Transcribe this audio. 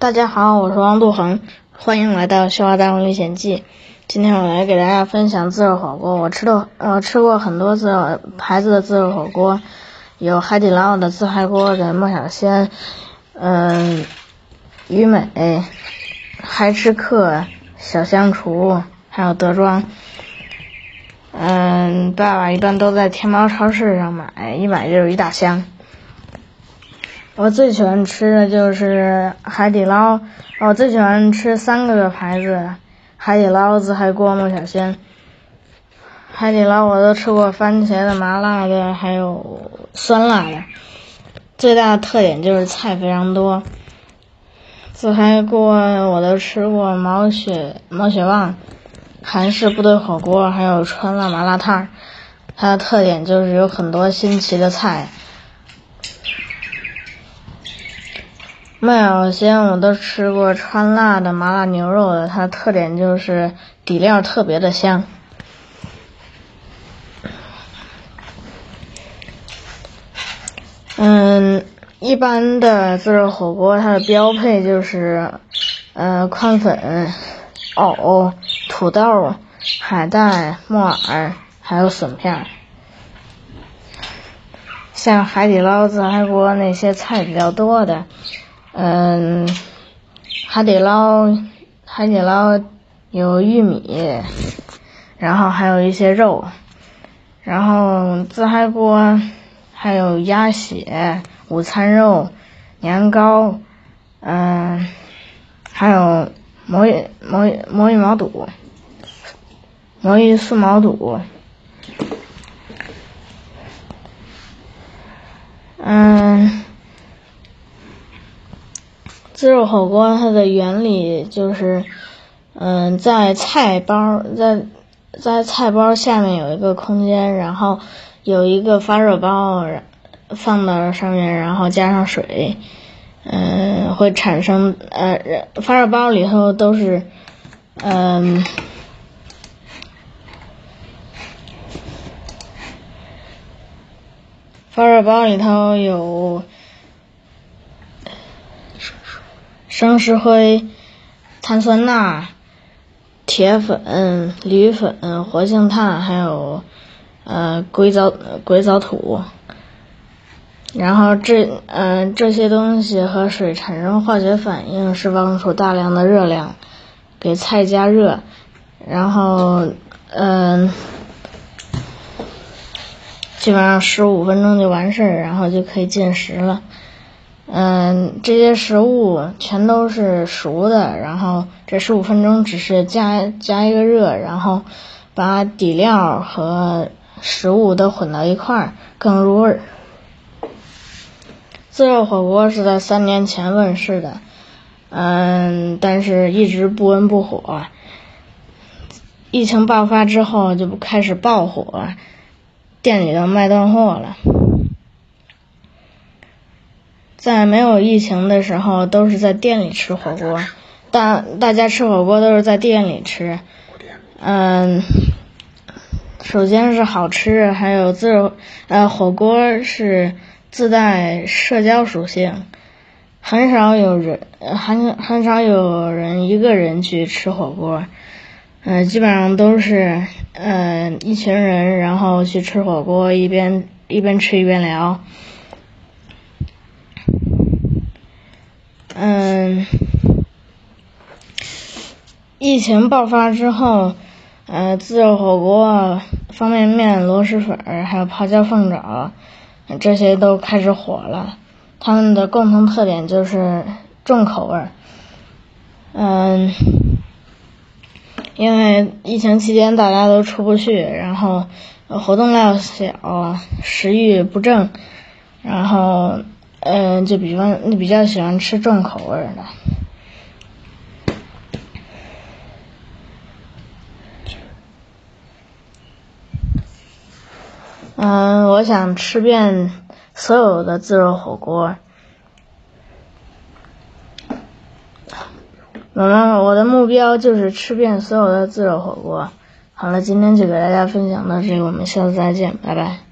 大家好，我是王杜恒，欢迎来到《笑话大王历险记》。今天我来给大家分享自热火锅。我吃的呃吃过很多自热牌子的自热火锅，有海底捞的、自嗨锅的、莫小仙，嗯，鱼美、嗨吃客、小香厨，还有德庄。嗯，爸爸一般都在天猫超市上买，一买就是一大箱。我最喜欢吃的就是海底捞，我最喜欢吃三个牌子：海底捞、自嗨锅、莫小仙。海底捞我都吃过番茄的、麻辣的，还有酸辣的。最大的特点就是菜非常多。自嗨锅我都吃过毛血毛血旺、韩式部队火锅，还有川辣麻辣烫。它的特点就是有很多新奇的菜。莫小仙我都吃过川辣的、麻辣牛肉的，它特点就是底料特别的香。嗯，一般的自热火锅它的标配就是，呃，宽粉、藕、土豆、海带、木耳，还有笋片。像海底捞、自嗨锅那些菜比较多的。嗯，海底捞，海底捞有玉米，然后还有一些肉，然后自嗨锅还有鸭血、午餐肉、年糕，嗯，还有魔芋魔芋魔芋毛肚，魔芋素毛肚，嗯。自热火锅它的原理就是，嗯，在菜包在在菜包下面有一个空间，然后有一个发热包放到上面，然后加上水，嗯，会产生呃发热包里头都是嗯发热包里头有。生石灰、碳酸钠、铁粉、铝粉、活性炭，还有呃硅藻硅藻土。然后这嗯这些东西和水产生化学反应，释放出大量的热量，给菜加热，然后嗯基本上十五分钟就完事儿，然后就可以进食了。嗯，这些食物全都是熟的，然后这十五分钟只是加加一个热，然后把底料和食物都混到一块儿，更入味儿。自热火锅是在三年前问世的，嗯，但是一直不温不火。疫情爆发之后就开始爆火，店里都卖断货了。在没有疫情的时候，都是在店里吃火锅。大大家吃火锅都是在店里吃。嗯，首先是好吃，还有自呃火锅是自带社交属性，很少有人很很少有人一个人去吃火锅。嗯，基本上都是嗯一群人，然后去吃火锅，一边一边吃一边聊。嗯，疫情爆发之后，呃，自热火锅、方便面、螺蛳粉儿，还有泡椒凤爪，这些都开始火了。它们的共同特点就是重口味儿。嗯，因为疫情期间大家都出不去，然后活动量小，食欲不振，然后。嗯，就比方你比较喜欢吃重口味的。嗯，我想吃遍所有的自热火锅。我们我的目标就是吃遍所有的自热火锅。好了，今天就给大家分享到这里，我们下次再见，拜拜。